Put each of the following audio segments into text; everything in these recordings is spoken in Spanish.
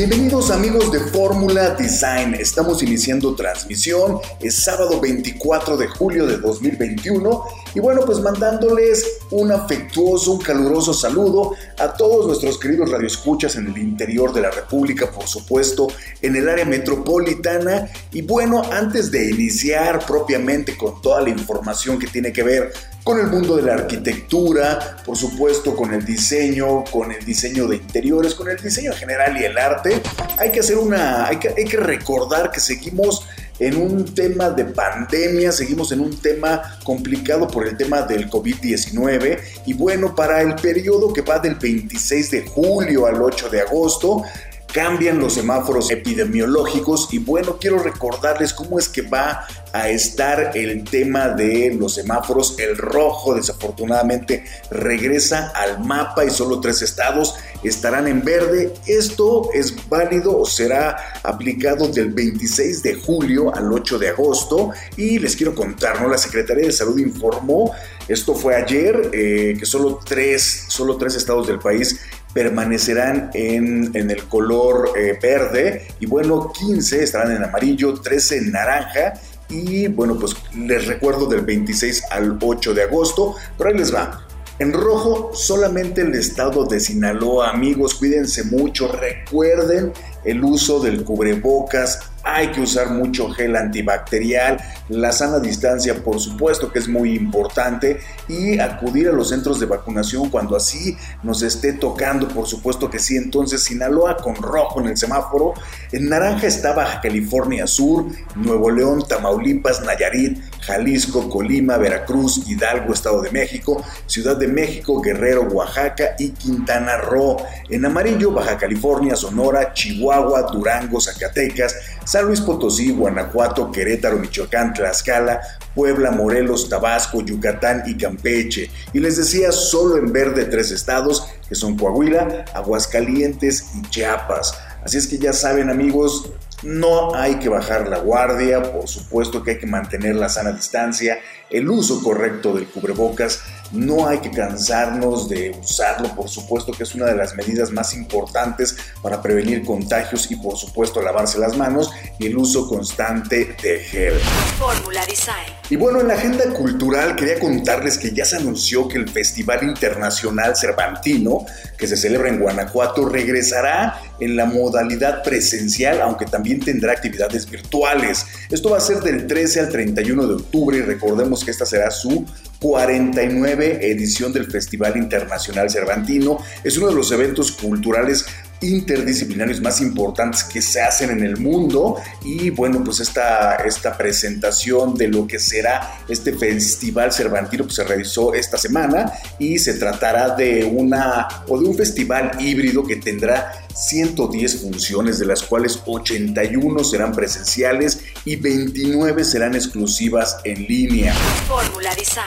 Bienvenidos amigos de Fórmula Design. Estamos iniciando transmisión. Es sábado 24 de julio de 2021. Y bueno, pues mandándoles un afectuoso, un caluroso saludo a todos nuestros queridos radioescuchas en el interior de la República, por supuesto, en el área metropolitana. Y bueno, antes de iniciar propiamente con toda la información que tiene que ver con el mundo de la arquitectura, por supuesto con el diseño, con el diseño de interiores, con el diseño general y el arte. Hay que hacer una, hay que, hay que recordar que seguimos en un tema de pandemia, seguimos en un tema complicado por el tema del COVID-19 y bueno, para el periodo que va del 26 de julio al 8 de agosto, cambian los semáforos epidemiológicos. Y bueno, quiero recordarles cómo es que va a estar el tema de los semáforos. El rojo desafortunadamente regresa al mapa y solo tres estados estarán en verde. Esto es válido o será aplicado del 26 de julio al 8 de agosto y les quiero contar. La Secretaría de Salud informó, esto fue ayer, eh, que solo tres, solo tres estados del país permanecerán en, el color eh, verde y bueno, 15 estarán en amarillo, 13 en naranja y bueno, pues les recuerdo del 26 al 8 de agosto, pero ahí les va. En rojo solamente el estado de Sinaloa, amigos, cuídense mucho, recuerden el uso del cubrebocas, hay que usar mucho gel antibacterial, la sana distancia por supuesto que es muy importante y acudir a los centros de vacunación cuando así nos esté tocando, por supuesto que sí. Entonces Sinaloa con rojo en el semáforo, en naranja está Baja California Sur, Nuevo León, Tamaulipas, Nayarit, Jalisco, Colima, Veracruz, Hidalgo, Estado de México, Ciudad de México, Guerrero, Oaxaca y Quintana Roo. En amarillo, Baja California, Sonora, Chihuahua, Durango, Zacatecas, San Luis Potosí, Guanajuato, Querétaro, Michoacán, Tlaxcala, Puebla, Morelos, Tabasco, Yucatán y Campeche. Y les decía solo en verde tres estados, que son Coahuila, Aguascalientes y Chiapas. Así es que ya saben amigos, no hay que bajar la guardia, por supuesto que hay que mantener la sana distancia, el uso correcto del cubrebocas, no hay que cansarnos de usarlo, por supuesto que es una de las medidas más importantes para prevenir contagios y por supuesto lavarse las manos y el uso constante de gel. Fórmula Design. Y bueno, en la agenda cultural quería contarles que ya se anunció que el Festival Internacional Cervantino, que se celebra en Guanajuato, regresará en la modalidad presencial, aunque también tendrá actividades virtuales. Esto va a ser del 13 al 31 de octubre y recordemos que esta será su 49 edición del Festival Internacional Cervantino. Es uno de los eventos culturales interdisciplinarios más importantes que se hacen en el mundo y bueno pues esta, esta presentación de lo que será este festival cervantino pues se realizó esta semana y se tratará de una o de un festival híbrido que tendrá 110 funciones de las cuales 81 serán presenciales y 29 serán exclusivas en línea.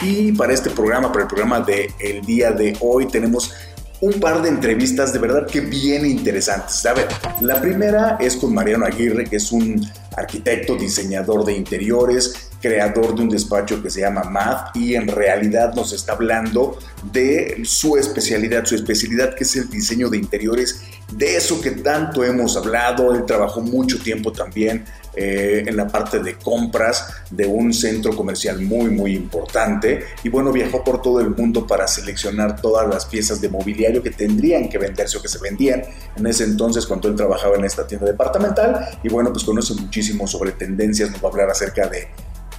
Y para este programa, para el programa de el día de hoy tenemos un par de entrevistas de verdad que bien interesantes. A ver, la primera es con Mariano Aguirre, que es un arquitecto, diseñador de interiores, creador de un despacho que se llama Math y en realidad nos está hablando de su especialidad, su especialidad que es el diseño de interiores, de eso que tanto hemos hablado, él trabajó mucho tiempo también eh, en la parte de compras de un centro comercial muy muy importante. Y bueno viajó por todo el mundo para seleccionar todas las piezas de mobiliario que tendrían que venderse o que se vendían. En ese entonces cuando él trabajaba en esta tienda departamental y bueno pues conoce muchísimo sobre tendencias, nos va a hablar acerca de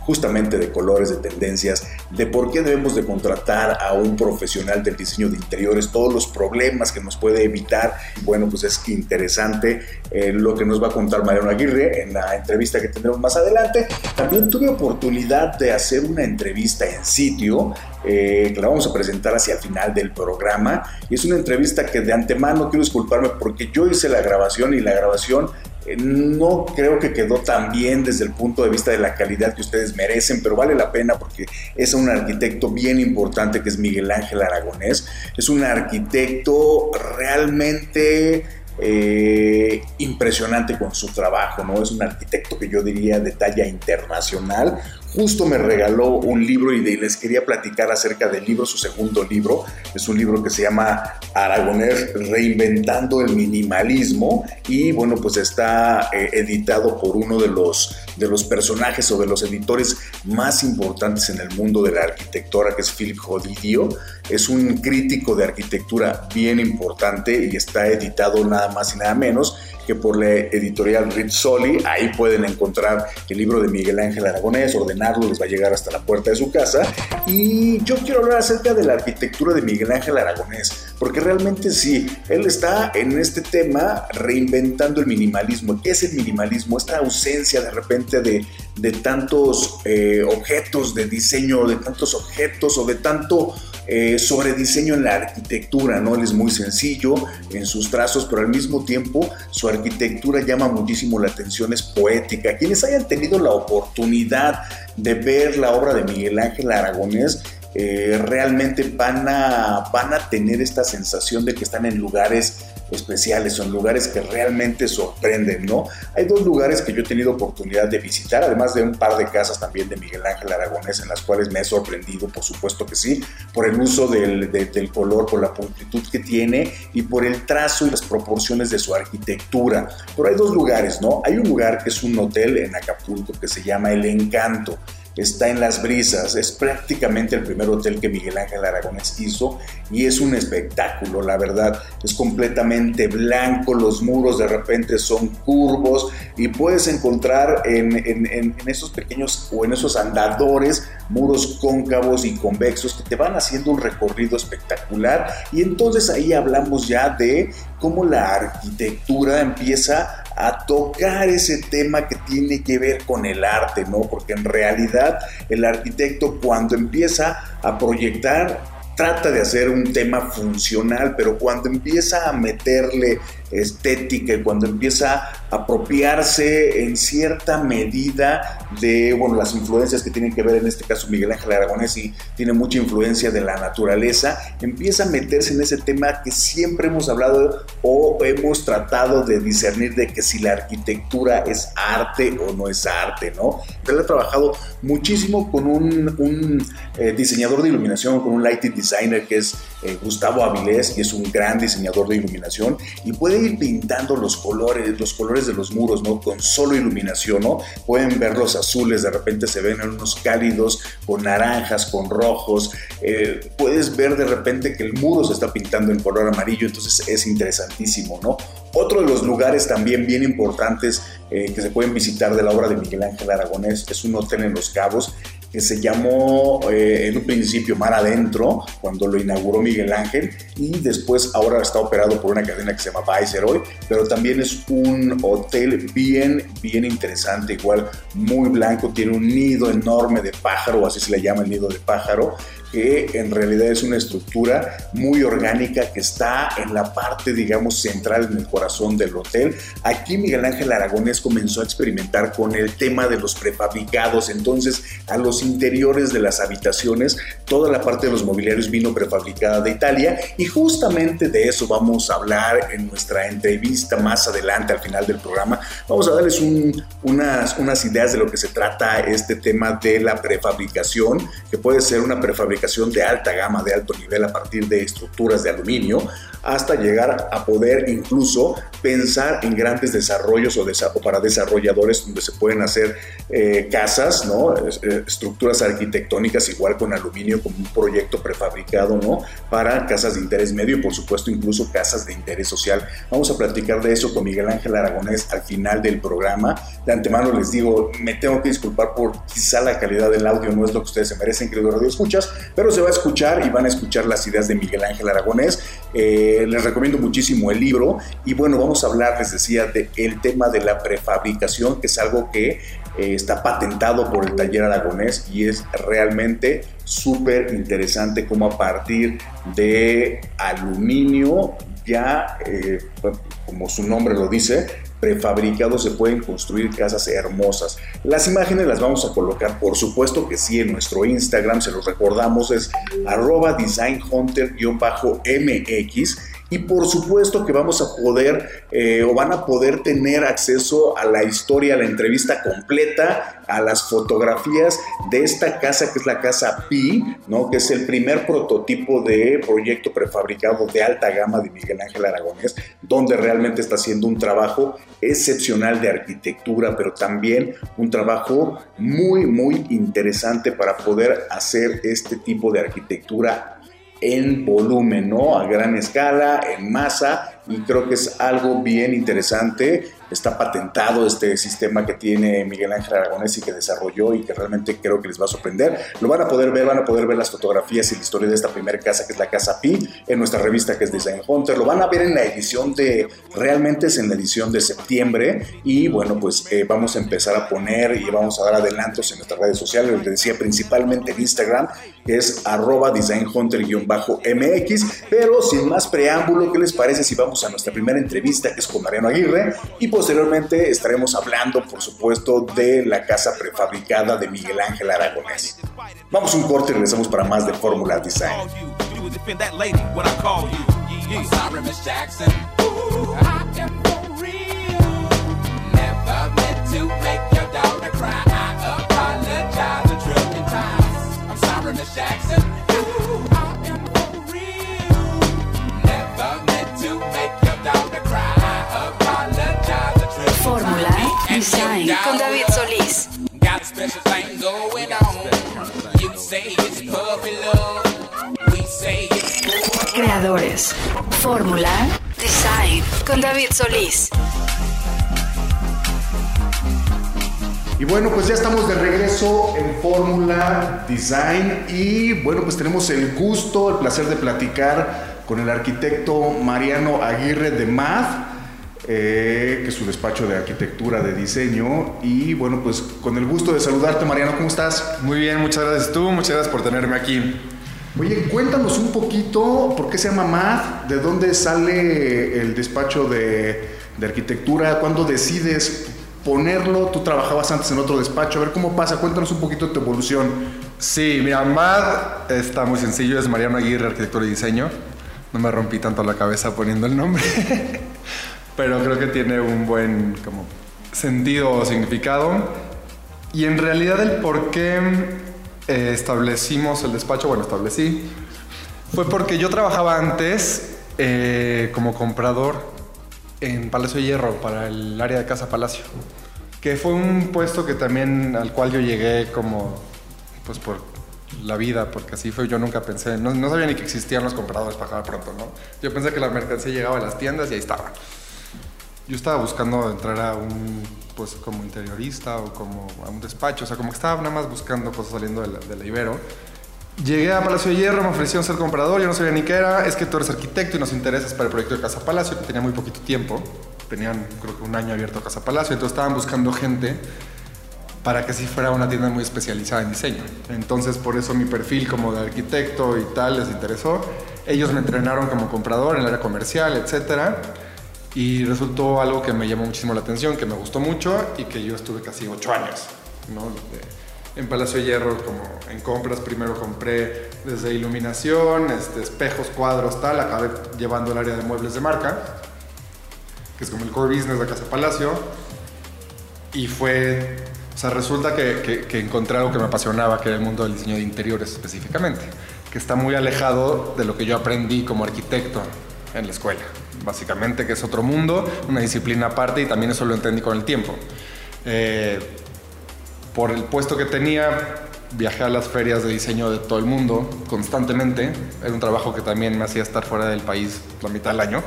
justamente de colores, de tendencias, de por qué debemos de contratar a un profesional del diseño de interiores, todos los problemas que nos puede evitar. Bueno, pues es interesante eh, lo que nos va a contar Mariano Aguirre en la entrevista que tendremos más adelante. También tuve oportunidad de hacer una entrevista en sitio eh, que la vamos a presentar hacia el final del programa. Y es una entrevista que de antemano quiero disculparme porque yo hice la grabación y la grabación no creo que quedó tan bien desde el punto de vista de la calidad que ustedes merecen, pero vale la pena porque es un arquitecto bien importante que es Miguel Ángel Aragonés. Es un arquitecto realmente eh, impresionante con su trabajo, ¿no? Es un arquitecto que yo diría de talla internacional, justo me regaló un libro y les quería platicar acerca del libro, su segundo libro. Es un libro que se llama Aragonés Reinventando el Minimalismo y bueno, pues está eh, editado por uno de los, de los personajes o de los editores más importantes en el mundo de la arquitectura, que es Philip Jodidio. Es un crítico de arquitectura bien importante y está editado nada más y nada menos que por la editorial Rizzoli. Ahí pueden encontrar el libro de Miguel Ángel Aragonés, ordenarlo, les va a llegar hasta la puerta de su casa. Y yo quiero hablar acerca de la arquitectura de Miguel Ángel Aragonés, porque realmente sí, él está en este tema reinventando el minimalismo. ¿Qué es el minimalismo? Esta ausencia de repente de, tantos eh, objetos de diseño, de tantos objetos o de tanto eh, sobre diseño en la arquitectura, ¿no? Él es muy sencillo en sus trazos, pero al mismo tiempo su arquitectura llama muchísimo la atención, es poética. Quienes hayan tenido la oportunidad de ver la obra de Miguel Ángel Aragonés, eh, realmente van a, van a tener esta sensación de que están en lugares especiales, son lugares que realmente sorprenden, ¿no? Hay dos lugares que yo he tenido oportunidad de visitar, además de un par de casas también de Miguel Ángel Aragonés, en las cuales me he sorprendido, por supuesto que sí, por el uso del, del color, por la puntitud que tiene y por el trazo y las proporciones de su arquitectura. Pero hay dos lugares, ¿no? Hay un lugar que es un hotel en Acapulco que se llama El Encanto está en las brisas, es prácticamente el primer hotel que Miguel Ángel Aragonés hizo y es un espectáculo, la verdad, es completamente blanco, los muros de repente son curvos y puedes encontrar en, en, esos pequeños o en esos andadores muros cóncavos y convexos que te van haciendo un recorrido espectacular. Y entonces ahí hablamos ya de cómo la arquitectura empieza a tocar ese tema que tiene que ver con el arte, ¿no? Porque en realidad el arquitecto cuando empieza a proyectar trata de hacer un tema funcional, pero cuando empieza a meterle estética y cuando empieza a apropiarse en cierta medida de bueno, las influencias que tienen que ver en este caso Miguel Ángel Aragonés y tiene mucha influencia de la naturaleza, empieza a meterse en ese tema que siempre hemos hablado o hemos tratado de discernir de que si la arquitectura es arte o no es arte, ¿no? Él ha trabajado muchísimo con un, eh, diseñador de iluminación, con un lighting designer que es eh, Gustavo Avilés, y es un gran diseñador de iluminación y puede ir pintando los colores, los colores de los muros, ¿no? Con solo iluminación, ¿no? Pueden ver los azules, de repente se ven unos cálidos con naranjas, con rojos. Eh, puedes ver de repente que el muro se está pintando en color amarillo, entonces es interesantísimo, ¿no? Otro de los lugares también bien importantes eh, que se pueden visitar de la obra de Miguel Ángel Aragonés es un hotel en Los Cabos que se llamó eh, en un principio Mar Adentro, cuando lo inauguró Miguel Ángel, y después ahora está operado por una cadena que se llama Viceroy, pero también es un hotel bien, bien interesante, igual muy blanco, tiene un nido enorme de pájaro, así se le llama el nido de pájaro, que en realidad es una estructura muy orgánica que está en la parte, digamos, central en el corazón del hotel. Aquí Miguel Ángel Aragonés comenzó a experimentar con el tema de los prefabricados, entonces a los interiores de las habitaciones, toda la parte de los mobiliarios vino prefabricada de Italia y justamente de eso vamos a hablar en nuestra entrevista más adelante al final del programa. Vamos a darles unas, unas ideas de lo que se trata este tema de la prefabricación, que puede ser una prefabricación de alta gama, de alto nivel a partir de estructuras de aluminio, hasta llegar a poder incluso pensar en grandes desarrollos o, para desarrolladores donde se pueden hacer eh, casas, ¿no? Eh, estructuras arquitectónicas igual con aluminio como un proyecto prefabricado, ¿no? Para casas de interés medio y por supuesto incluso casas de interés social. Vamos a platicar de eso con Miguel Ángel Aragonés al final del programa. De antemano les digo, me tengo que disculpar por quizá la calidad del audio no es lo que ustedes se merecen, queridos radio escuchas, pero se va a escuchar y van a escuchar las ideas de Miguel Ángel Aragonés. Eh, les recomiendo muchísimo el libro y bueno, vamos a hablar, les decía, del tema de la prefabricación, que es algo que eh, está patentado por el taller aragonés y es realmente súper interesante como a partir de aluminio ya, eh, como su nombre lo dice, prefabricados se pueden construir casas hermosas. Las imágenes las vamos a colocar, por supuesto que sí, en nuestro Instagram, se los recordamos, es arroba designhunter-mx y por supuesto que vamos a poder eh, o van a poder tener acceso a la historia, a la entrevista completa, a las fotografías de esta casa que es la casa Pi, ¿no? que es el primer prototipo de proyecto prefabricado de alta gama de Miguel Ángel Aragonés, donde realmente está haciendo un trabajo excepcional de arquitectura, pero también un trabajo muy, muy interesante para poder hacer este tipo de arquitectura en volumen, ¿no? A gran escala, en masa, y creo que es algo bien interesante está patentado este sistema que tiene Miguel Ángel Aragonés y que desarrolló y que realmente creo que les va a sorprender. Lo van a poder ver, van a poder ver las fotografías y la historia de esta primera casa que es la Casa Pi en nuestra revista que es Design Hunter. Lo van a ver en la edición de, realmente es en la edición de septiembre y bueno, pues eh, vamos a empezar a poner y vamos a dar adelantos en nuestras redes sociales, les decía principalmente en Instagram, que es arroba designhunter-mx, pero sin más preámbulo, ¿qué les parece si vamos a nuestra primera entrevista que es con Mariano Aguirre y posteriormente estaremos hablando, por supuesto, de la casa prefabricada de Miguel Ángel Aragonés. Vamos un corte y regresamos para más de Fórmula Design. Con David Solís. Creadores, Fórmula, Design con David Solís. Y bueno, pues ya estamos de regreso en Fórmula Design y bueno, pues tenemos el gusto, el placer de platicar con el arquitecto Mariano Aguirre de Math eh, que es su despacho de arquitectura, de diseño. Y bueno, pues con el gusto de saludarte, Mariano, ¿cómo estás? Muy bien, muchas gracias tú, muchas gracias por tenerme aquí. Oye, cuéntanos un poquito por qué se llama MAD, de dónde sale el despacho de, de arquitectura, cuándo decides ponerlo, tú trabajabas antes en otro despacho, a ver cómo pasa, cuéntanos un poquito tu evolución. Sí, mira, MAD está muy sencillo, es Mariano Aguirre, arquitectura y diseño. No me rompí tanto la cabeza poniendo el nombre. pero creo que tiene un buen como, sentido o significado. Y en realidad el por qué eh, establecimos el despacho, bueno, establecí, fue porque yo trabajaba antes eh, como comprador en Palacio de Hierro para el área de Casa Palacio, que fue un puesto que también al cual yo llegué como, pues por la vida, porque así fue, yo nunca pensé, no, no sabía ni que existían los compradores para acabar pronto, ¿no? Yo pensé que la mercancía llegaba a las tiendas y ahí estaba. Yo estaba buscando entrar a un, pues como interiorista o como a un despacho, o sea, como que estaba nada más buscando cosas saliendo de la, Ibero. Llegué a Palacio de Hierro, me ofrecieron ser comprador, yo no sabía ni qué era, es que tú eres arquitecto y nos interesas para el proyecto de Casa Palacio, que tenía muy poquito tiempo, tenían creo que un año abierto Casa Palacio, entonces estaban buscando gente para que así fuera una tienda muy especializada en diseño. Entonces por eso mi perfil como de arquitecto y tal les interesó. Ellos me entrenaron como comprador en el área comercial, etcétera y resultó algo que me llamó muchísimo la atención, que me gustó mucho y que yo estuve casi ocho años ¿no? en Palacio de Hierro, como en compras. Primero compré desde iluminación, este, espejos, cuadros, tal. Acabé llevando el área de muebles de marca, que es como el core business de Casa Palacio. Y fue, o sea, resulta que, que, que encontré algo que me apasionaba, que era el mundo del diseño de interiores específicamente. que está muy alejado de lo que yo aprendí como arquitecto en la escuela. Básicamente que es otro mundo, una disciplina aparte y también eso lo entendí con el tiempo. Eh, por el puesto que tenía, viajé a las ferias de diseño de todo el mundo constantemente. Era un trabajo que también me hacía estar fuera del país la mitad del año,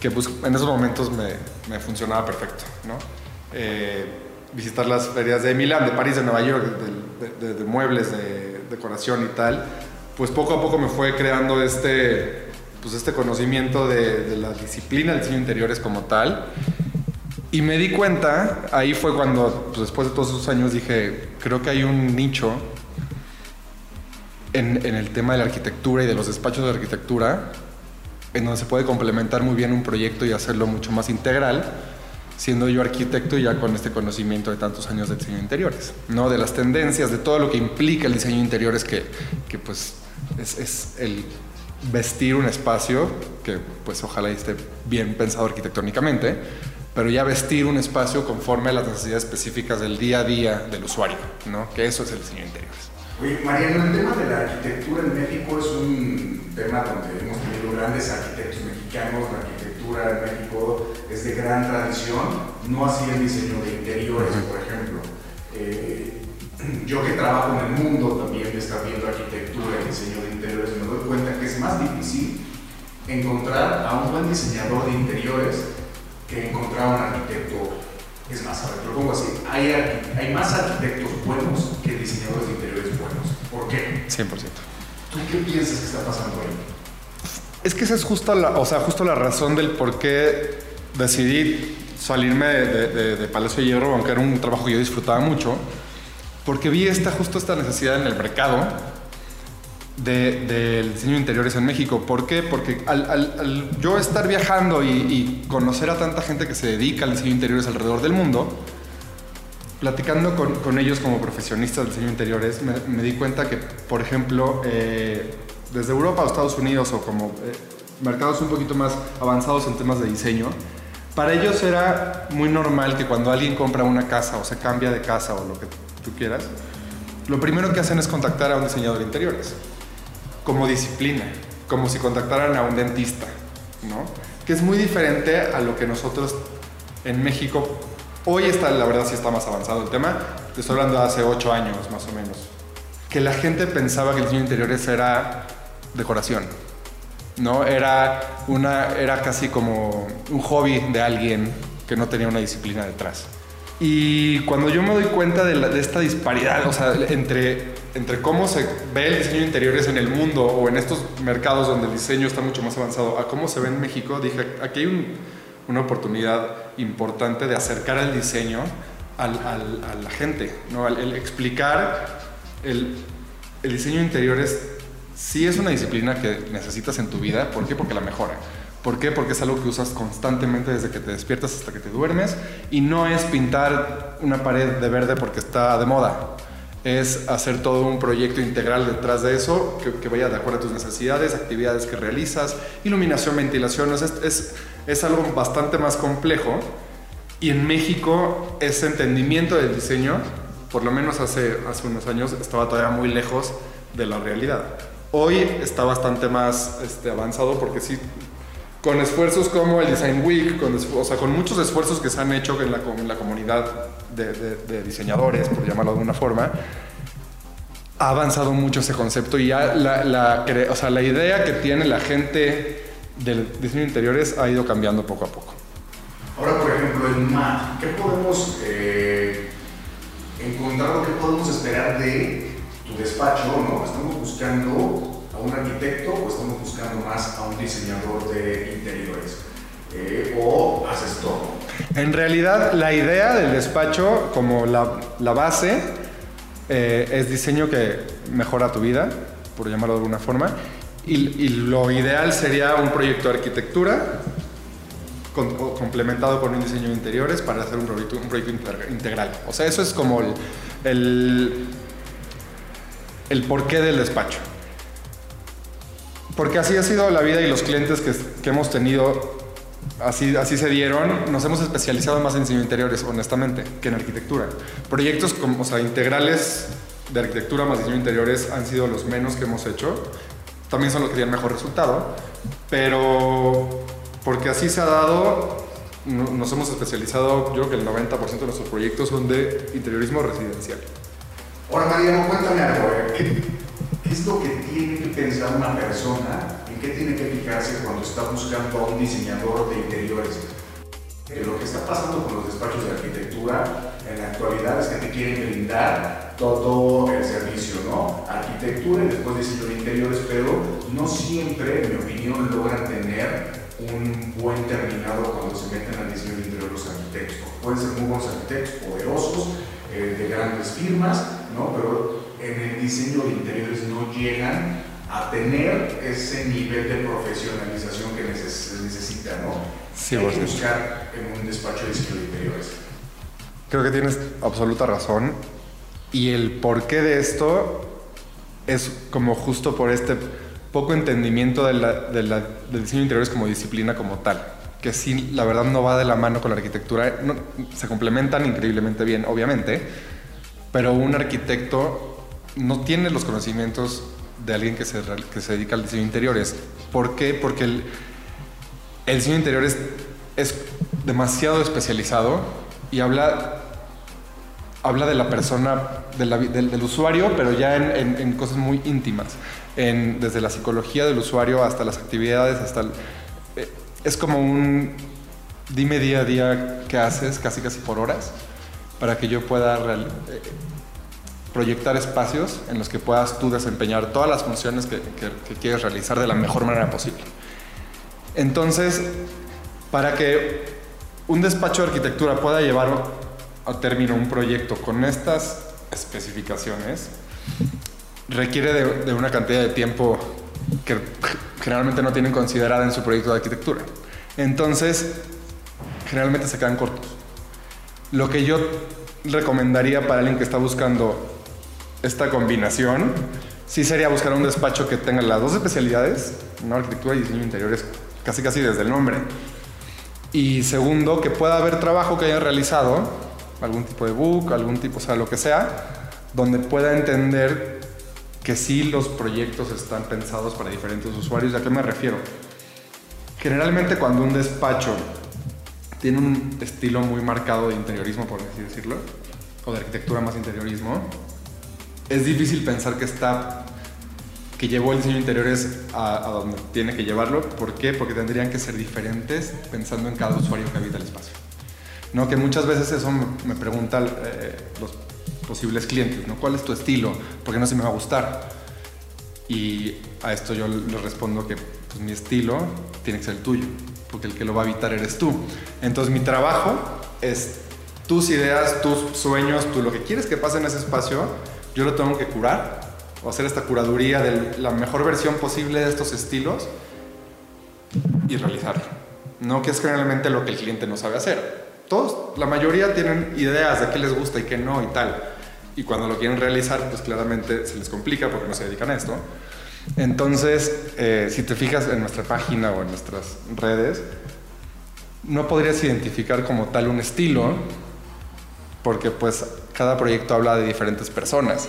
que pues, en esos momentos me, funcionaba perfecto. ¿no? Eh, visitar las ferias de Milán, de París, de Nueva York, de, de, muebles, de decoración y tal, pues poco a poco me fue creando este, pues este conocimiento de, la disciplina del diseño interiores como tal. Y me di cuenta, ahí fue cuando, pues después de todos esos años, dije, creo que hay un nicho en, el tema de la arquitectura y de los despachos de arquitectura, en donde se puede complementar muy bien un proyecto y hacerlo mucho más integral, siendo yo arquitecto y ya con este conocimiento de tantos años de diseño interiores, ¿no? De las tendencias, de todo lo que implica el diseño interiores, que, que pues es, es el vestir un espacio, que pues ojalá esté bien pensado arquitectónicamente, pero ya vestir un espacio conforme a las necesidades específicas del día a día del usuario, ¿no? que eso es el diseño de interiores. Oye, Mariano, el tema de la arquitectura en México es un tema donde hemos tenido grandes arquitectos mexicanos, la arquitectura en México es de gran tradición, no así el diseño de interiores, por ejemplo. Eh, yo que trabajo en el mundo también de estar viendo arquitectura y diseño de interiores, me doy cuenta que es más difícil encontrar a un buen diseñador de interiores que encontrar a un arquitecto. Es más, a ver, lo pongo así, hay, hay más arquitectos buenos que diseñadores de interiores buenos. ¿Por qué? 100%. ¿Tú qué piensas que está pasando ahí? Es que esa es justo la, o sea, justo la razón del por qué decidí salirme de, de, de, de Palacio de Hierro, aunque era un trabajo que yo disfrutaba mucho, porque vi esta, justo esta necesidad en el mercado del de, diseño de interiores en México. ¿Por qué? Porque al, al, al yo estar viajando y, y, conocer a tanta gente que se dedica al diseño de interiores alrededor del mundo, platicando con, con ellos como profesionistas del diseño de interiores, me, me di cuenta que, por ejemplo, eh, desde Europa o Estados Unidos o como eh, mercados un poquito más avanzados en temas de diseño, para ellos era muy normal que cuando alguien compra una casa o se cambia de casa o lo que tú quieras, lo primero que hacen es contactar a un diseñador de interiores, como disciplina, como si contactaran a un dentista, ¿no? Que es muy diferente a lo que nosotros en México, hoy está, la verdad sí está más avanzado el tema, te estoy hablando de hace ocho años más o menos, que la gente pensaba que el diseño de interiores era decoración, ¿no? Era, una, era casi como un hobby de alguien que no tenía una disciplina detrás. Y cuando yo me doy cuenta de, la, de, esta disparidad, o sea, entre, entre cómo se ve el diseño de interiores en el mundo o en estos mercados donde el diseño está mucho más avanzado, a cómo se ve en México, dije, aquí hay un, una oportunidad importante de acercar el diseño al, a la gente, ¿no? el, el explicar el, el diseño de interiores sí es una disciplina que necesitas en tu vida. ¿Por qué? Porque la mejora. ¿Por qué? Porque es algo que usas constantemente desde que te despiertas hasta que te duermes y no es pintar una pared de verde porque está de moda. Es hacer todo un proyecto integral detrás de eso que, vaya de acuerdo a tus necesidades, actividades que realizas, iluminación, ventilación. Es, es, es algo bastante más complejo y en México ese entendimiento del diseño, por lo menos hace, hace unos años, estaba todavía muy lejos de la realidad. Hoy está bastante más este, avanzado porque sí, con esfuerzos como el Design Week, con, o sea, con muchos esfuerzos que se han hecho en la, en la comunidad de, de, de, diseñadores, por llamarlo de alguna forma, ha avanzado mucho ese concepto y ya la, la, o sea, la idea que tiene la gente del diseño de interiores ha ido cambiando poco a poco. Ahora, por ejemplo, en MAT, ¿qué podemos eh, encontrar o qué podemos esperar de tu despacho? ¿no? ¿Estamos buscando a un arquitecto o estamos buscando más a un diseñador de interiores? Eh, ¿O todo? En realidad, la idea del despacho, como la, la base, eh, es diseño que mejora tu vida, por llamarlo de alguna forma. Y, y lo ideal sería un proyecto de arquitectura con, complementado con un diseño de interiores para hacer un proyecto, un proyecto integral. O sea, eso es como el, el, el porqué del despacho. Porque así ha sido la vida y los clientes que, que hemos tenido, así, así se dieron. Nos hemos especializado más en diseño interiores, honestamente, que en arquitectura. Proyectos como, o sea, integrales de arquitectura más diseño interiores han sido los menos que hemos hecho. También son los que tienen mejor resultado, pero porque así se ha dado, no- nos hemos especializado, yo creo que el 90% de nuestros proyectos son de interiorismo residencial. Ahora, Mariano, cuéntame algo. ¿Qué, es lo que tiene que pensar una persona? ¿En qué tiene que fijarse cuando está buscando a un diseñador de interiores? Que lo que está pasando con los despachos de arquitectura en la actualidad es que te quieren brindar todo el servicio, ¿no? Arquitectura y después diseño de interiores, pero no siempre, en mi opinión, logran tener un buen terminado cuando se meten al diseño de interiores los arquitectos. Pueden ser muy buenos arquitectos, poderosos, eh, de grandes firmas, ¿no? Pero en el diseño de interiores no llegan a tener ese nivel de profesionalización que neces- necesita, ¿no? Sí, Hay que buscar en un despacho de diseño de interiores. Creo que tienes absoluta razón. Y el porqué de esto es como justo por este poco entendimiento de la- de la- del diseño de interiores como disciplina como tal. Que sí, la verdad no va de la mano con la arquitectura. No- se complementan increíblemente bien, obviamente. Pero un arquitecto no tiene los conocimientos de alguien que se, que se dedica al diseño interiores. ¿Por qué? Porque el, diseño interiores es demasiado especializado y habla, habla de la persona, del, usuario, pero ya en, en- cosas muy íntimas. En- desde la psicología del usuario hasta las actividades, hasta... eh, es como un dime día a día qué haces, casi casi por horas, para que yo pueda eh, proyectar espacios en los que puedas tú desempeñar todas las funciones que, que- que quieres realizar de la mejor manera posible. Entonces, para que un despacho de arquitectura pueda llevar a término un proyecto con estas especificaciones, requiere de, de una cantidad de tiempo que generalmente no tienen considerada en su proyecto de arquitectura. Entonces, generalmente se quedan cortos. Lo que yo recomendaría para alguien que está buscando esta combinación, sí sería buscar un despacho que tenga las dos especialidades, arquitectura y diseño interiores, casi casi desde el nombre. Y segundo, que pueda haber trabajo que hayan realizado, algún tipo de book, algún tipo, o sea, lo que sea, donde pueda entender que sí los proyectos están pensados para diferentes usuarios. ¿A qué me refiero? Generalmente cuando un despacho tiene un estilo muy marcado de interiorismo, por así decirlo, o de arquitectura más interiorismo, es difícil pensar que está que llevó el diseño interiores a, a donde tiene que llevarlo. ¿Por qué? Porque tendrían que ser diferentes pensando en cada usuario que habita el espacio. No, que muchas veces eso me, me preguntan eh, los posibles clientes, ¿no? ¿Cuál es tu estilo? Porque no se me va a gustar. Y a esto yo les respondo que pues, mi estilo tiene que ser el tuyo, porque el que lo va a habitar eres tú. Entonces mi trabajo es tus ideas, tus sueños, tú lo que quieres que pase en ese espacio, yo lo tengo que curar o hacer esta curaduría de la mejor versión posible de estos estilos y realizarlo. No que es generalmente lo que el cliente no sabe hacer. Todos, la mayoría tienen ideas de qué les gusta y qué no y tal. Y cuando lo quieren realizar, pues claramente se les complica porque no se dedican a esto. Entonces, eh, si te fijas en nuestra página o en nuestras redes, no podrías identificar como tal un estilo, porque pues cada proyecto habla de diferentes personas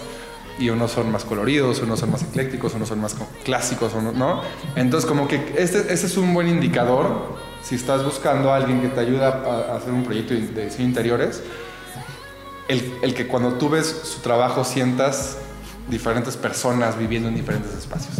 y unos son más coloridos, unos son más eclécticos, unos son más co- clásicos, ¿no? Entonces como que este, es un buen indicador si estás buscando a alguien que te ayude a, hacer un proyecto de diseño interiores, el, el que cuando tú ves su trabajo sientas diferentes personas viviendo en diferentes espacios.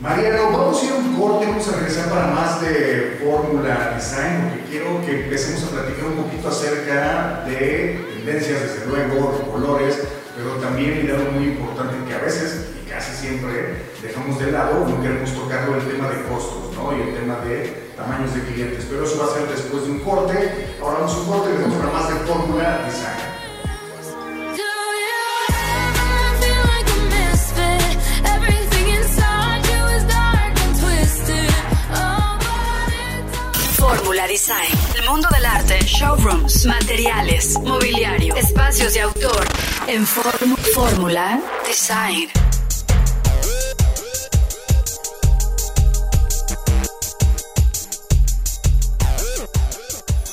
Mariano, vamos a ir a un corte, vamos a regresar para más de Fórmula Design, porque quiero que empecemos a platicar un poquito acerca de tendencias, desde luego, colores, pero también y algo muy importante que a veces y casi siempre dejamos de lado, no queremos tocarlo, el tema de costos, ¿no? Y el tema de tamaños de clientes, pero eso va a ser después de un corte. Ahora vamos a un corte y regresamos para más de Fórmula Design. Design. El mundo del arte, showrooms, materiales, mobiliario, espacios de autor. En Fórmula Design.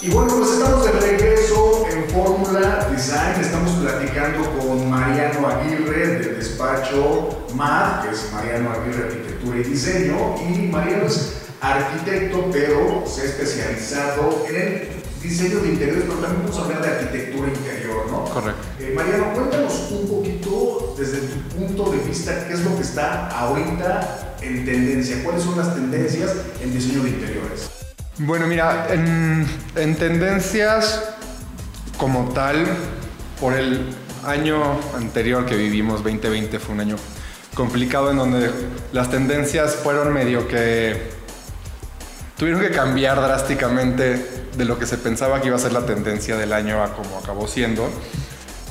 Y bueno, pues estamos de regreso en Fórmula Design. Estamos platicando con Mariano Aguirre del despacho MAD, que es Mariano Aguirre Arquitectura y Diseño, y Mariano es arquitecto, pero se ha especializado en el diseño de interiores, pero también vamos a hablar de arquitectura interior, ¿no? Correcto. Eh, Mariano, cuéntanos un poquito desde tu punto de vista qué es lo que está ahorita en tendencia, cuáles son las tendencias en diseño de interiores. Bueno, mira, en, en tendencias como tal, por el año anterior que vivimos, 2020 fue un año complicado en donde las tendencias fueron medio que tuvieron que cambiar drásticamente de lo que se pensaba que iba a ser la tendencia del año a como acabó siendo.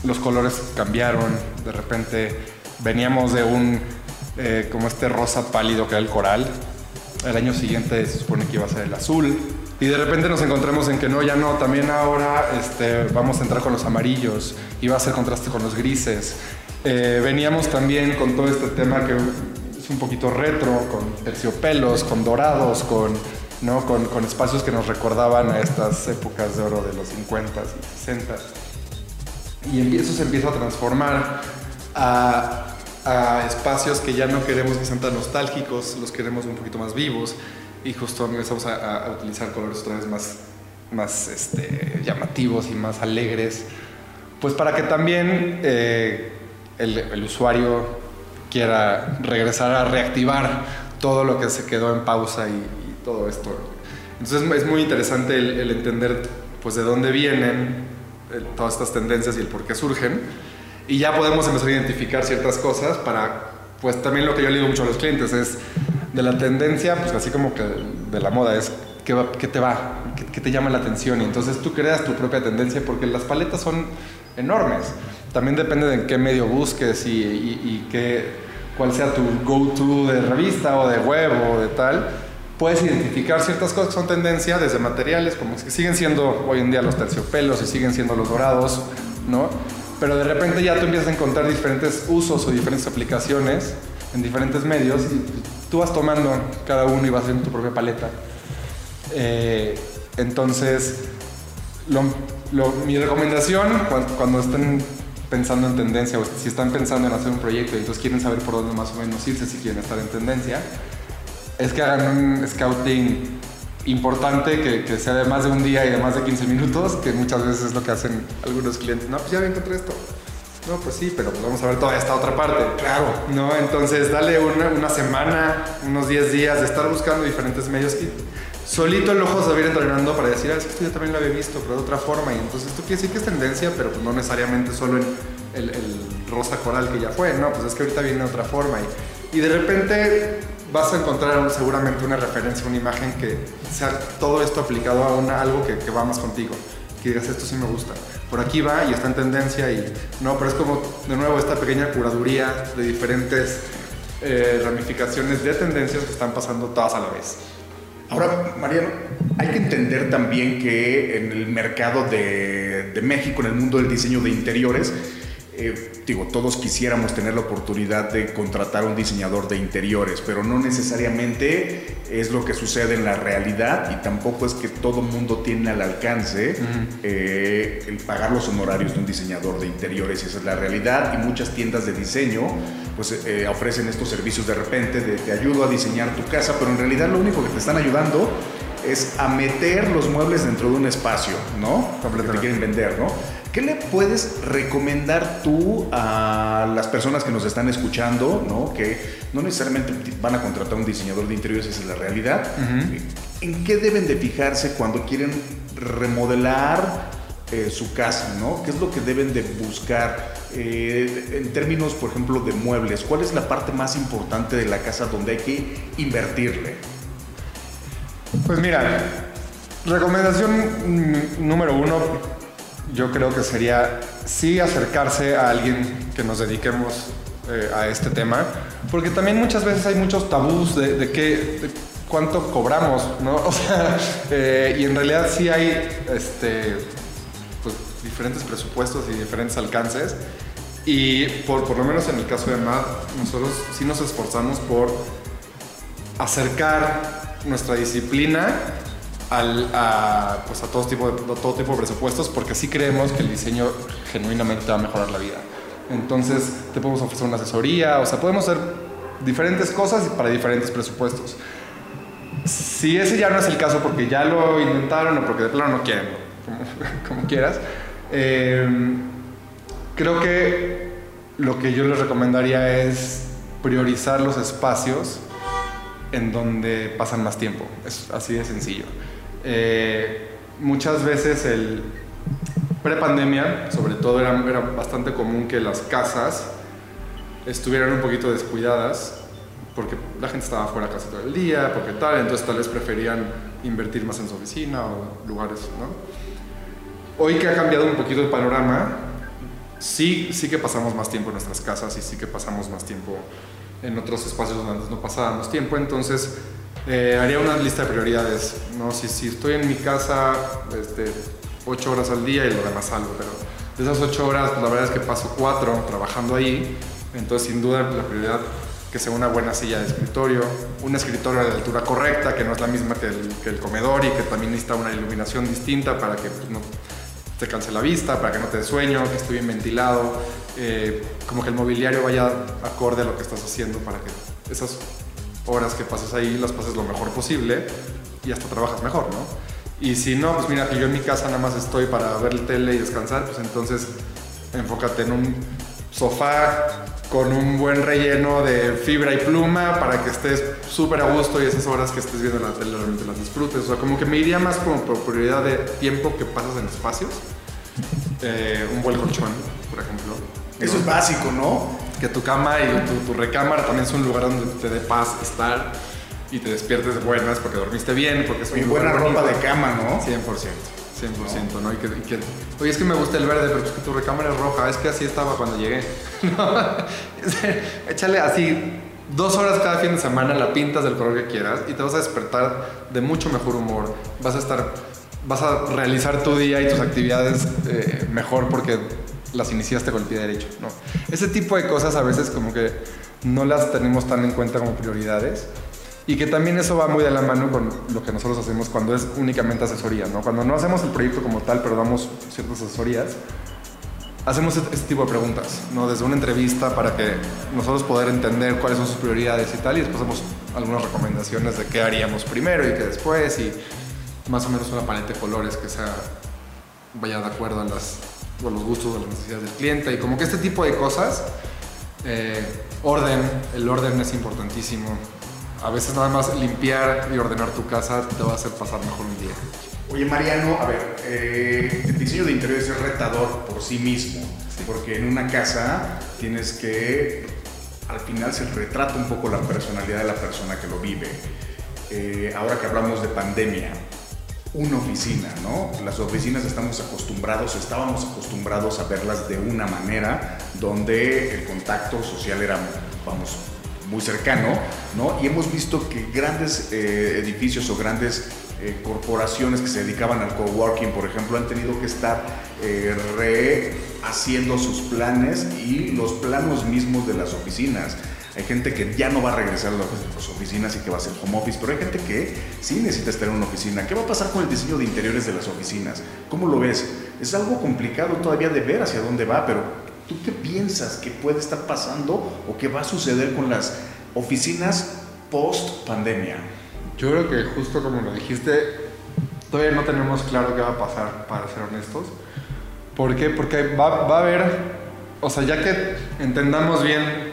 Los colores cambiaron, de repente veníamos de un eh, como este rosa pálido que era el coral. El año siguiente se supone que iba a ser el azul. Y de repente nos encontramos en que no, ya no, también ahora este, vamos a entrar con los amarillos y va a hacer contraste con los grises. Eh, veníamos también con todo este tema que es un poquito retro, con terciopelos, con dorados, con, ¿no? con, con espacios que nos recordaban a estas épocas de oro de los 50s y 60s. Y eso se empieza a transformar a, espacios que ya no queremos que sean nostálgicos, los queremos un poquito más vivos y justo empezamos a, a- utilizar colores otra vez más, más este, llamativos y más alegres, pues para que también eh, el, el usuario quiera regresar a reactivar todo lo que se quedó en pausa y todo esto. Entonces es muy interesante el, el entender pues de dónde vienen el- todas estas tendencias y el por qué surgen. Y ya podemos empezar a identificar ciertas cosas para, pues también lo que yo le digo mucho a los clientes es de la tendencia, pues así como que de la moda es qué, va- qué te va, qué, qué te llama la atención. Y entonces tú creas tu propia tendencia porque las paletas son enormes. También depende de en qué medio busques y, y- y qué, cuál sea tu go-to de revista o de web o de tal. Puedes identificar ciertas cosas que son tendencia desde materiales, como que siguen siendo hoy en día los terciopelos y siguen siendo los dorados, ¿no? Pero de repente ya tú empiezas a encontrar diferentes usos o diferentes aplicaciones en diferentes medios y tú vas tomando cada uno y vas haciendo tu propia paleta. Eh, entonces, lo- lo- mi recomendación cuan- cuando, estén pensando en tendencia o si están pensando en hacer un proyecto y entonces quieren saber por dónde más o menos irse si quieren estar en tendencia, es que hagan un scouting importante que, que sea de más de un día y de más de 15 minutos, que muchas veces es lo que hacen algunos clientes. No, pues ya encontré esto. No, pues sí, pero pues vamos a ver toda esta otra parte. Claro. No, entonces dale una, una semana, unos 10 días de estar buscando diferentes medios y solito el ojo se va a ir entrenando para decir, ah, es que esto yo también lo había visto, pero de otra forma. Y entonces esto quiere decir que es tendencia, pero pues no necesariamente solo en el, el rosa coral que ya fue, no, pues es que ahorita viene de otra forma. Y, y de repente vas a encontrar seguramente una referencia, una imagen que sea todo esto aplicado a una, algo que, va más contigo. Que digas, esto sí me gusta. Por aquí va y está en tendencia y no, pero es como de nuevo esta pequeña curaduría de diferentes eh, ramificaciones de tendencias que están pasando todas a la vez. Ahora, Mariano, hay que entender también que en el mercado de, de México, en el mundo del diseño de interiores, eh, digo, todos quisiéramos tener la oportunidad de contratar a un diseñador de interiores, pero no necesariamente es lo que sucede en la realidad y tampoco es que todo mundo tiene al alcance eh, el pagar los honorarios de un diseñador de interiores, y esa es la realidad. Y muchas tiendas de diseño pues eh, ofrecen estos servicios de repente de te ayudo a diseñar tu casa, pero en realidad lo único que te están ayudando es a meter los muebles dentro de un espacio, ¿no? Que te quieren vender, ¿no? ¿Qué le puedes recomendar tú a las personas que nos están escuchando, ¿no? Que no necesariamente van a contratar a un diseñador de interiores, esa es la realidad. ¿En qué deben de fijarse cuando quieren remodelar eh, su casa, ¿no? ¿Qué es lo que deben de buscar eh, en términos, por ejemplo, de muebles? ¿Cuál es la parte más importante de la casa donde hay que invertirle? Pues mira, recomendación número uno, yo creo que sería sí acercarse a alguien que nos dediquemos eh, a este tema, porque también muchas veces hay muchos tabús de, de cuánto cobramos, ¿no? O sea, eh, y en realidad sí hay este, pues, diferentes presupuestos y diferentes alcances. Y por, por lo menos en el caso de MAD, nosotros sí nos esforzamos por acercar nuestra disciplina al- a, pues a todo, tipo de, a todo tipo de presupuestos porque sí creemos que el diseño genuinamente va a mejorar la vida. Entonces te podemos ofrecer una asesoría, o sea, podemos hacer diferentes cosas para diferentes presupuestos. Si ese ya no es el caso porque ya lo intentaron o porque de plano no quieren, como, como quieras, eh, creo que lo que yo les recomendaría es priorizar los espacios en donde pasan más tiempo. Es así de sencillo. Eh, muchas veces el prepandemia, sobre todo, era, era bastante común que las casas estuvieran un poquito descuidadas porque la gente estaba fuera casi todo el día, porque tal, entonces tal vez preferían invertir más en su oficina o lugares, ¿no? Hoy que ha cambiado un poquito el panorama, sí, sí que pasamos más tiempo en nuestras casas y sí que pasamos más tiempo en otros espacios donde antes no pasábamos tiempo, entonces eh, haría una lista de prioridades, ¿no? Si, si estoy en mi casa este, ocho horas al día y lo demás algo, pero de esas ocho horas, la verdad es que paso cuatro trabajando ahí, entonces sin duda la prioridad que sea una buena silla de escritorio, un escritorio de altura correcta, que no es la misma que el, que el comedor y que también necesita una iluminación distinta para que pues, no te canse la vista, para que no te dé sueño, que esté bien ventilado, eh, como que el mobiliario vaya acorde a lo que estás haciendo para que esas horas que pases ahí las pases lo mejor posible y hasta trabajas mejor, ¿no? Y si no, pues mira que yo en mi casa nada más estoy para ver el tele y descansar, pues entonces enfócate en un sofá con un buen relleno de fibra y pluma para que estés súper a gusto y esas horas que estés viendo la tele realmente las disfrutes. O sea, como que me iría más como por prioridad de tiempo que pasas en espacios. Eh, un buen colchón, por ejemplo. Eso es básico, ¿no? Que tu cama y tu, tu recámara también es un lugar donde te dé paz estar y te despiertes de buenas porque dormiste bien, porque es un Y lugar buena ropa bonito. de cama, ¿no? 100%, 100%, ¿no? Y que, y que- oye, es que me gusta el verde, pero es que tu recámara es roja, es que así estaba cuando llegué. No, échale así dos horas cada fin de semana, la pintas del color que quieras y te vas a despertar de mucho mejor humor. Vas a estar, vas a realizar tu día y tus actividades eh, mejor porque las iniciaste con el pie derecho, ¿no? Ese tipo de cosas a veces como que no las tenemos tan en cuenta como prioridades. Y que también eso va muy de la mano con lo que nosotros hacemos cuando es únicamente asesoría, ¿no? Cuando no hacemos el proyecto como tal, pero damos ciertas asesorías, hacemos este este tipo de preguntas, ¿no? Desde una entrevista para que nosotros poder entender cuáles son sus prioridades y tal, y después hacemos algunas recomendaciones de qué haríamos primero y qué después, y más o menos una paleta de colores que sea, vaya de acuerdo a, las, a los gustos, a las necesidades del cliente, y como que este tipo de cosas, eh, orden, el orden es importantísimo. A veces nada más limpiar y ordenar tu casa te va a hacer pasar mejor un día. Oye, Mariano, a ver, eh, el diseño de interiores es retador por sí mismo, porque en una casa tienes que, al final se retrata un poco la personalidad de la persona que lo vive. Eh, ahora que hablamos de pandemia, una oficina, ¿no? Las oficinas estamos acostumbrados, estábamos acostumbrados a verlas de una manera donde el contacto social era, vamos, muy cercano, ¿no? Y hemos visto que grandes eh, edificios o grandes eh, corporaciones que se dedicaban al coworking, por ejemplo, han tenido que estar eh, rehaciendo sus planes y los planos mismos de las oficinas. Hay gente que ya no va a regresar a las oficinas y que va a hacer home office, pero hay gente que sí necesita estar en una oficina. ¿Qué va a pasar con el diseño de interiores de las oficinas? ¿Cómo lo ves? Es algo complicado todavía de ver hacia dónde va, pero ¿tú qué piensas que puede estar pasando o que va a suceder con las oficinas post pandemia? Yo creo que justo como lo dijiste, todavía no tenemos claro qué va a pasar, para ser honestos. ¿Por qué? Porque va, va a haber, o sea, ya que entendamos bien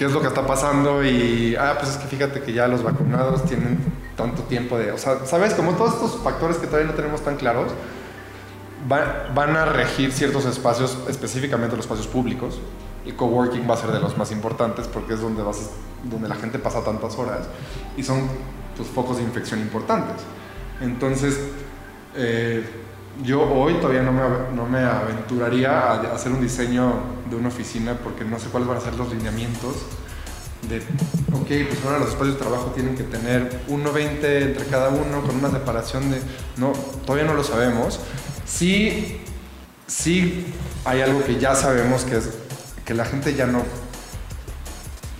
qué es lo que está pasando y, ah, pues es que fíjate que ya los vacunados tienen tanto tiempo de, o sea, ¿sabes? Como todos estos factores que todavía no tenemos tan claros, va- van a regir ciertos espacios, específicamente los espacios públicos. El coworking va a ser de los más importantes porque es donde, vas, donde la gente pasa tantas horas y son pues, focos de infección importantes. Entonces, eh, yo hoy todavía no me, no me aventuraría a hacer un diseño de una oficina porque no sé cuáles van a ser los lineamientos de, ok, pues ahora los espacios de trabajo tienen que tener 1,20 entre cada uno con una separación de... No, todavía no lo sabemos. Sí, sí hay algo que ya sabemos que es que la gente ya no,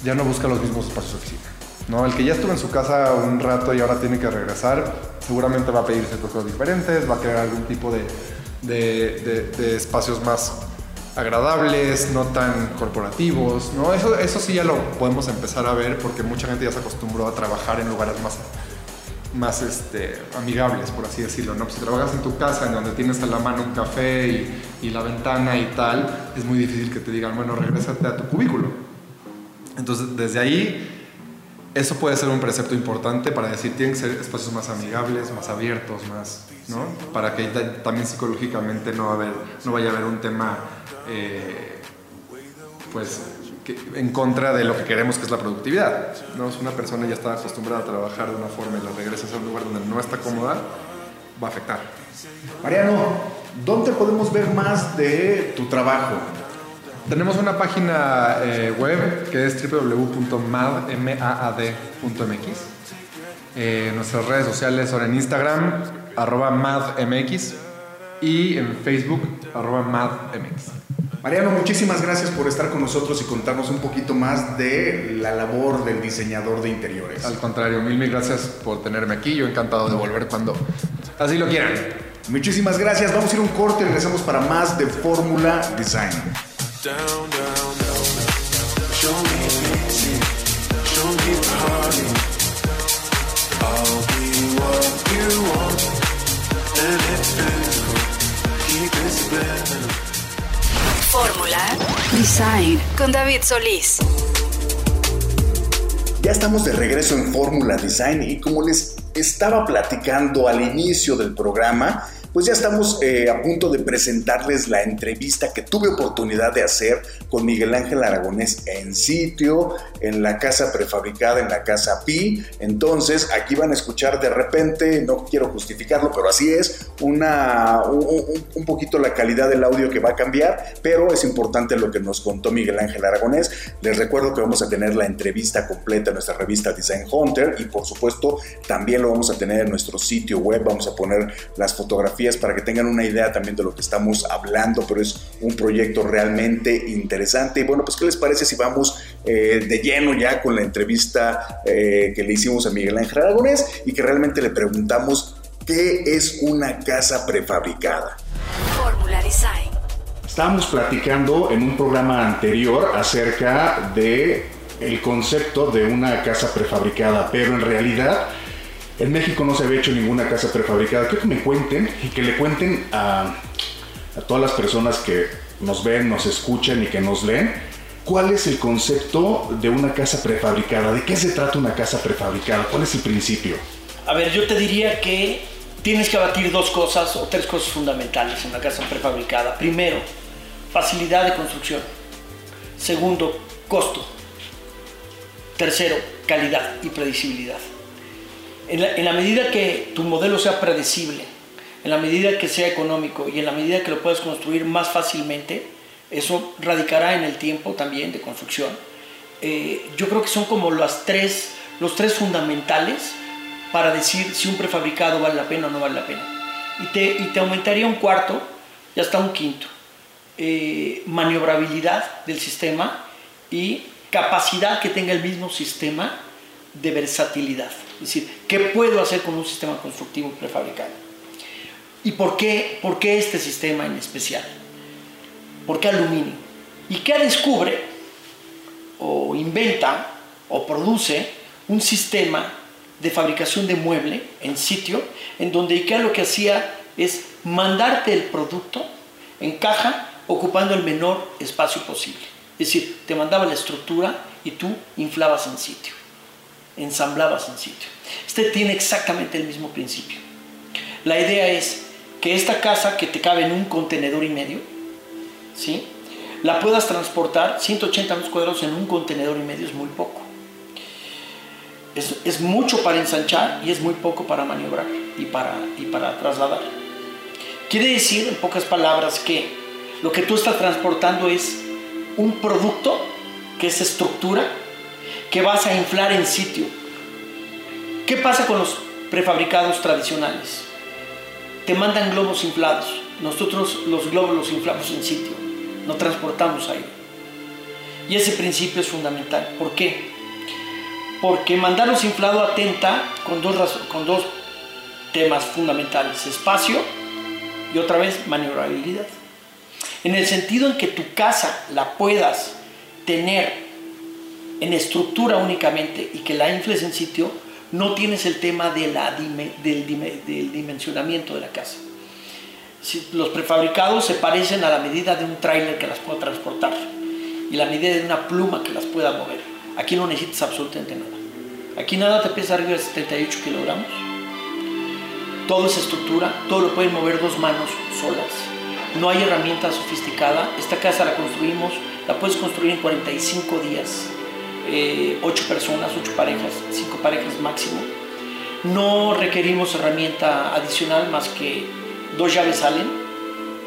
ya no busca los mismos espacios de oficina. ¿No? El que ya estuvo en su casa un rato y ahora tiene que regresar, seguramente va a pedir ciertas cosas diferentes, va a querer algún tipo de, de- espacios más agradables, no tan corporativos, ¿no? Eso, eso sí ya lo podemos empezar a ver porque mucha gente ya se acostumbró a trabajar en lugares más, más este, amigables, por así decirlo, ¿no? Pues si trabajas en tu casa, en donde tienes a la mano un café y, y la ventana y tal, es muy difícil que te digan, bueno, regrésate a tu cubículo. Entonces, desde ahí, eso puede ser un precepto importante para decir, tienen que ser espacios más amigables, más abiertos, más, ¿no? Para que ta- también psicológicamente no, haber, no vaya a haber un tema, eh, pues, en contra de lo que queremos que es la productividad, ¿no? Si una persona ya está acostumbrada a trabajar de una forma y la regresas a un lugar donde no está cómoda, va a afectar. Mariano, ¿dónde podemos ver más de tu trabajo? Tenemos una página eh, web que es www.mad.mx. Eh, nuestras redes sociales son en Instagram, arroba madmx, y en Facebook, arroba madmx. Mariano, muchísimas gracias por estar con nosotros y contarnos un poquito más de la labor del diseñador de interiores. Al contrario, mil, mil gracias por tenerme aquí. Yo encantado de volver cuando así lo quieran. Muchísimas gracias. Vamos a ir a un corte y regresamos para más de Fórmula Design. Down, down, down. Show me pity, show me party. I'll be what you want, and it's physical. Keep it spinning. Fórmula Design con David Solís. Ya estamos de regreso en Fórmula Design y como les estaba platicando al inicio del programa, pues ya estamos eh, a punto de presentarles la entrevista que tuve oportunidad de hacer con Miguel Ángel Aragonés en sitio, en la casa prefabricada, en la casa Pi. Entonces, aquí van a escuchar de repente, no quiero justificarlo, pero así es, una, un, un- poquito la calidad del audio que va a cambiar, pero es importante lo que nos contó Miguel Ángel Aragonés. Les recuerdo que vamos a tener la entrevista completa en nuestra revista Design Hunter y por supuesto también lo vamos a tener en nuestro sitio web, vamos a poner las fotografías para que tengan una idea también de lo que estamos hablando, pero es un proyecto realmente interesante. Y bueno, pues ¿qué les parece si vamos eh, de lleno ya con la entrevista eh, que le hicimos a Miguel Ángel Aragonés y que realmente le preguntamos qué es una casa prefabricada? Fórmula Design. Estábamos platicando en un programa anterior acerca de el concepto de una casa prefabricada, pero en realidad en México no se había hecho ninguna casa prefabricada. Quiero que me cuenten y que le cuenten a, todas las personas que nos ven, nos escuchan y que nos leen, cuál es el concepto de una casa prefabricada, de qué se trata una casa prefabricada, cuál es el principio. A ver, yo te diría que tienes que abatir dos cosas o tres cosas fundamentales en una casa prefabricada. Primero, facilidad de construcción. Segundo, costo. Tercero, calidad y predecibilidad. En la, medida que tu modelo sea predecible, en la medida que sea económico y en la medida que lo puedas construir más fácilmente, eso radicará en el tiempo también de construcción. Eh, yo creo que son como las tres, los tres fundamentales para decir si un prefabricado vale la pena o no vale la pena. Y te, y te aumentaría un cuarto y hasta un quinto. Eh, maniobrabilidad del sistema y capacidad que tenga el mismo sistema de versatilidad. Es decir, ¿qué puedo hacer con un sistema constructivo prefabricado? ¿Y por qué, por qué este sistema en especial? ¿Por qué aluminio? IKEA descubre o inventa o produce un sistema de fabricación de mueble en sitio en donde IKEA lo que hacía es mandarte el producto en caja ocupando el menor espacio posible. Es decir, te mandaba la estructura y tú inflabas en sitio, ensamblabas en sitio. Este tiene exactamente el mismo principio. La idea es que esta casa que te cabe en un contenedor y medio, ¿sí? la puedas transportar 180 metros cuadrados en un contenedor y medio es muy poco. Es, mucho para ensanchar y es muy poco para maniobrar y para, y para trasladar. Quiere decir, en pocas palabras, que lo que tú estás transportando es un producto, que es estructura, que vas a inflar en sitio. ¿Qué pasa con los prefabricados tradicionales? Te mandan globos inflados. Nosotros los globos los inflamos en sitio, no transportamos aire. Y ese principio es fundamental. ¿Por qué? Porque mandarlos inflado atenta con dos, con dos temas fundamentales. Espacio y otra vez maniobrabilidad. En el sentido en que tu casa la puedas tener en estructura únicamente y que la infles en sitio, no tienes el tema de la del dimensionamiento de la casa. Si los prefabricados se parecen a la medida de un tráiler que las pueda transportar y la medida de una pluma que las pueda mover. Aquí no necesitas absolutamente nada. Aquí nada te pesa arriba de 78 kilogramos. Todo es estructura, todo lo pueden mover dos manos solas. No hay herramienta sofisticada. Esta casa la construimos, la puedes construir en 45 días. Eh, ocho personas, ocho parejas, cinco parejas máximo. No requerimos herramienta adicional más que dos llaves Allen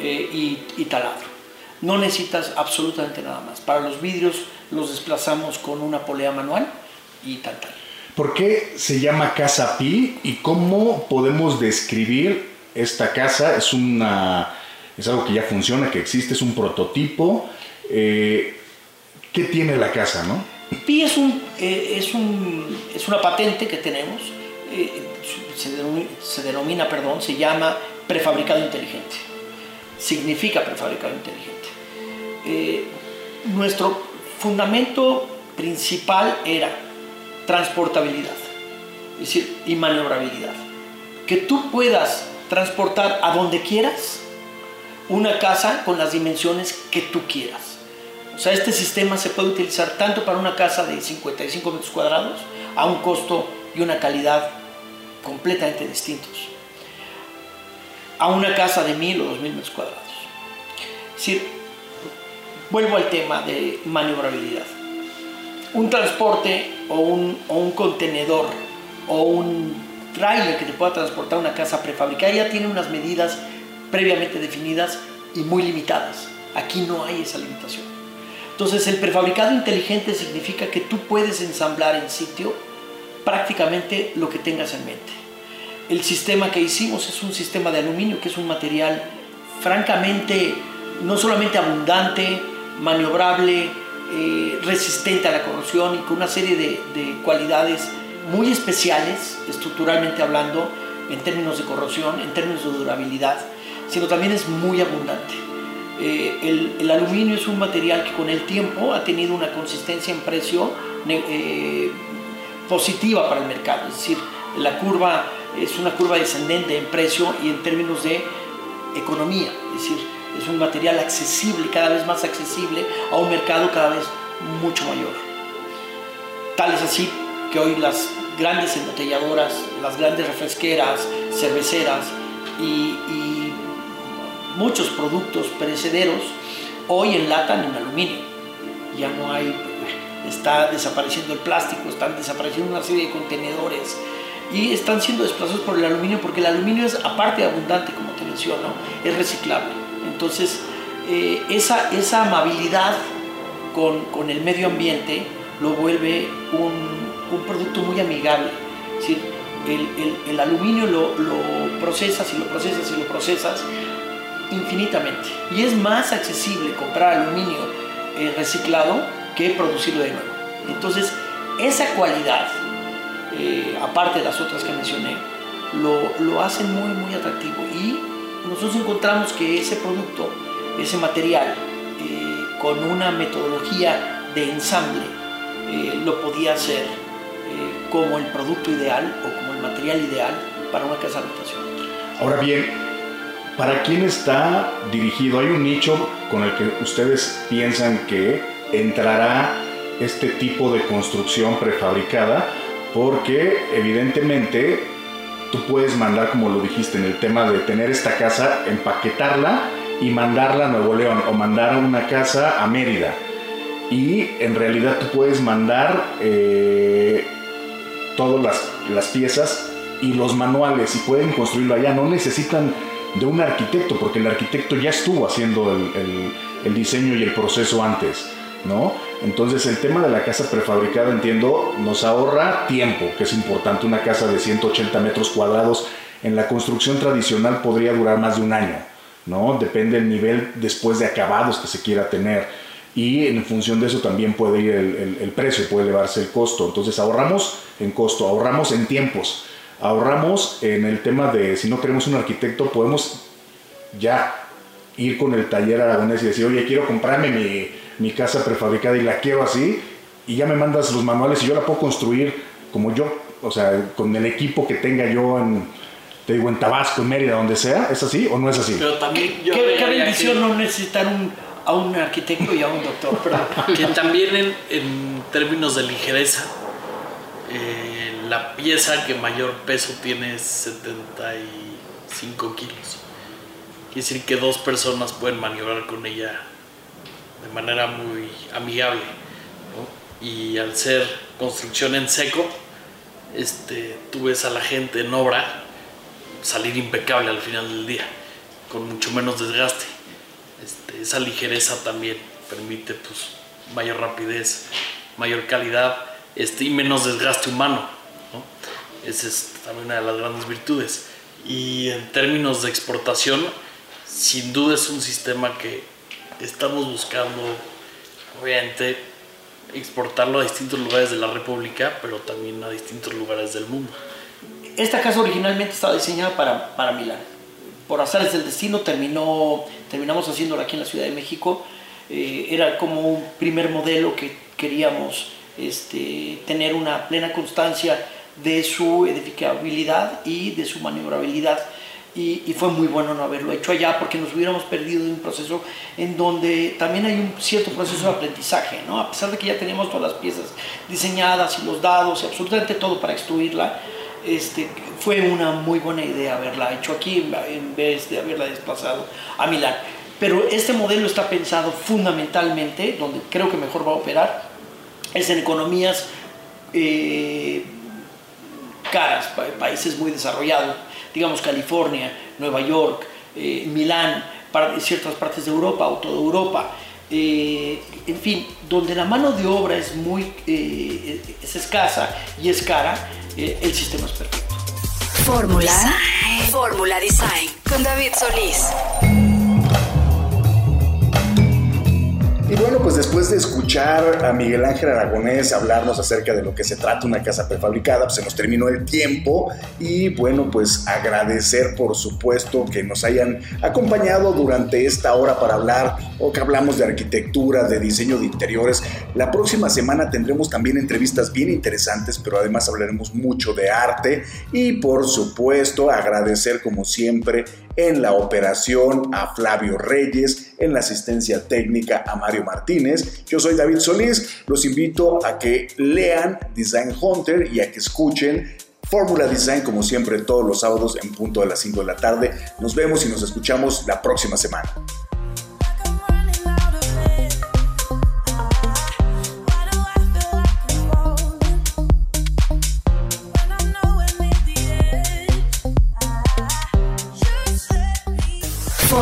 eh, y, y taladro. No necesitas absolutamente nada más. Para los vidrios los desplazamos con una polea manual y tal, tal. ¿Por qué se llama Casa Pi y cómo podemos describir esta casa? Es una es algo que ya funciona, que existe, es un prototipo. Eh, ¿Qué tiene la casa, no? Pi es, un, eh, es, un, es una patente que tenemos, eh, se, denomina, se denomina, perdón, se llama prefabricado inteligente. Significa prefabricado inteligente. Eh, nuestro fundamento principal era transportabilidad, es decir, y maniobrabilidad. Que tú puedas transportar a donde quieras una casa con las dimensiones que tú quieras. O sea, este sistema se puede utilizar tanto para una casa de 55 metros cuadrados a un costo y una calidad completamente distintos. A una casa de 1000 o 2000 metros cuadrados. Es decir, vuelvo al tema de maniobrabilidad. Un transporte o un, contenedor o un trailer que te pueda transportar una casa prefabricada ya tiene unas medidas previamente definidas y muy limitadas. Aquí no hay esa limitación. Entonces el prefabricado inteligente significa que tú puedes ensamblar en sitio prácticamente lo que tengas en mente. El sistema que hicimos es un sistema de aluminio, que es un material francamente no solamente abundante, maniobrable, eh, resistente a la corrosión y con una serie de, de cualidades muy especiales, estructuralmente hablando, en términos de corrosión, en términos de durabilidad, sino también es muy abundante. Eh, el, aluminio es un material que con el tiempo ha tenido una consistencia en precio eh, positiva para el mercado, es decir, la curva es una curva descendente en precio y en términos de economía, es decir, es un material accesible, cada vez más accesible a un mercado cada vez mucho mayor. Tal es así que hoy las grandes embotelladoras, las grandes refresqueras, cerveceras y muchos productos perecederos hoy enlatan en aluminio. Ya no hay, está desapareciendo el plástico, están desapareciendo una serie de contenedores y están siendo desplazados por el aluminio porque el aluminio es, aparte de abundante, como te menciono, es reciclable. Entonces, eh, esa, esa amabilidad con, con el medio ambiente lo vuelve un, un producto muy amigable. Es decir, el, el- el aluminio lo, lo procesas y lo procesas y lo procesas infinitamente. Y es más accesible comprar aluminio eh, reciclado que producirlo de nuevo. Entonces, esa cualidad, eh, aparte de las otras que mencioné, lo, lo hacen muy, muy atractivo. Y nosotros encontramos que ese producto, ese material, eh, con una metodología de ensamble, eh, lo podía hacer eh, como el producto ideal o como el material ideal para una casa de habitación. Ahora bien, ¿para quién está dirigido? ¿Hay un nicho con el que ustedes piensan que entrará este tipo de construcción prefabricada? Porque evidentemente tú puedes mandar, como lo dijiste, en el tema de tener esta casa, empaquetarla y mandarla a Nuevo León o mandar una casa a Mérida. Y en realidad tú puedes mandar eh, todas las, las piezas y los manuales y pueden construirlo allá. No necesitan de un arquitecto porque el arquitecto ya estuvo haciendo el, el- diseño y el proceso antes, ¿no? Entonces el tema de la casa prefabricada, entiendo, nos ahorra tiempo, que es importante. Una casa de 180 metros cuadrados en la construcción tradicional podría durar más de un año, ¿no? Depende del nivel después de acabados que se quiera tener y en función de eso también puede ir el, el- el precio, puede elevarse el costo. Entonces ahorramos en costo, ahorramos en tiempos, ahorramos en el tema de si no queremos un arquitecto, podemos ya ir con el taller aragonés y decir, oye, quiero comprarme mi, mi casa prefabricada y la quiero así, y ya me mandas los manuales y yo la puedo construir como yo, o sea, con el equipo que tenga yo en, te digo, en Tabasco, en Mérida, donde sea, ¿es así o no es así? Pero también yo Qué, qué agregaría bendición no necesitar un, a un arquitecto y a un doctor, que también en, en términos de ligereza, eh, la pieza que mayor peso tiene es 75 kilos. Quiere decir que dos personas pueden maniobrar con ella de manera muy amigable. ¿no? Y al ser construcción en seco, este, tú ves a la gente en obra salir impecable al final del día, con mucho menos desgaste. Este, esa ligereza también permite pues, mayor rapidez, mayor calidad este, y menos desgaste humano. Esa es también una de las grandes virtudes. Y en términos de exportación, sin duda es un sistema que estamos buscando, obviamente, exportarlo a distintos lugares de la República, pero también a distintos lugares del mundo. Esta casa originalmente estaba diseñada para, para Milán. Por azares del destino terminó, terminamos haciéndola aquí en la Ciudad de México. Eh, era como un primer modelo que queríamos este, tener una plena constancia de su edificabilidad y de su maniobrabilidad. Y, fue muy bueno no haberlo hecho allá porque nos hubiéramos perdido de un proceso en donde también hay un cierto proceso de aprendizaje, ¿no? A pesar de que ya teníamos todas las piezas diseñadas y los dados y absolutamente todo para extruirla, este, fue una muy buena idea haberla hecho aquí en- en vez de haberla desplazado a Milán. Pero este modelo está pensado fundamentalmente, donde creo que mejor va a operar, es en economías eh, caras, pa- países muy desarrollados, digamos California, Nueva York, eh, Milán, ciertas partes de Europa o toda Europa. eh, en fin, donde la mano de obra es muy eh, es escasa y es cara, el sistema es perfecto. Fórmula. Fórmula Design. Con David Solís. Y bueno, pues después de escuchar a Miguel Ángel Aragonés hablarnos acerca de lo que se trata una casa prefabricada, pues se nos terminó el tiempo y bueno, pues agradecer por supuesto que nos hayan acompañado durante esta hora para hablar o que hablamos de arquitectura, de diseño de interiores. La próxima semana tendremos también entrevistas bien interesantes, pero además hablaremos mucho de arte y por supuesto agradecer como siempre en la operación a Flavio Reyes, en la asistencia técnica a Mario Martínez. Yo soy David Solís, los invito a que lean Design Hunter y a que escuchen Fórmula Design como siempre todos los sábados en punto de las 5 de la tarde. Nos vemos y nos escuchamos la próxima semana.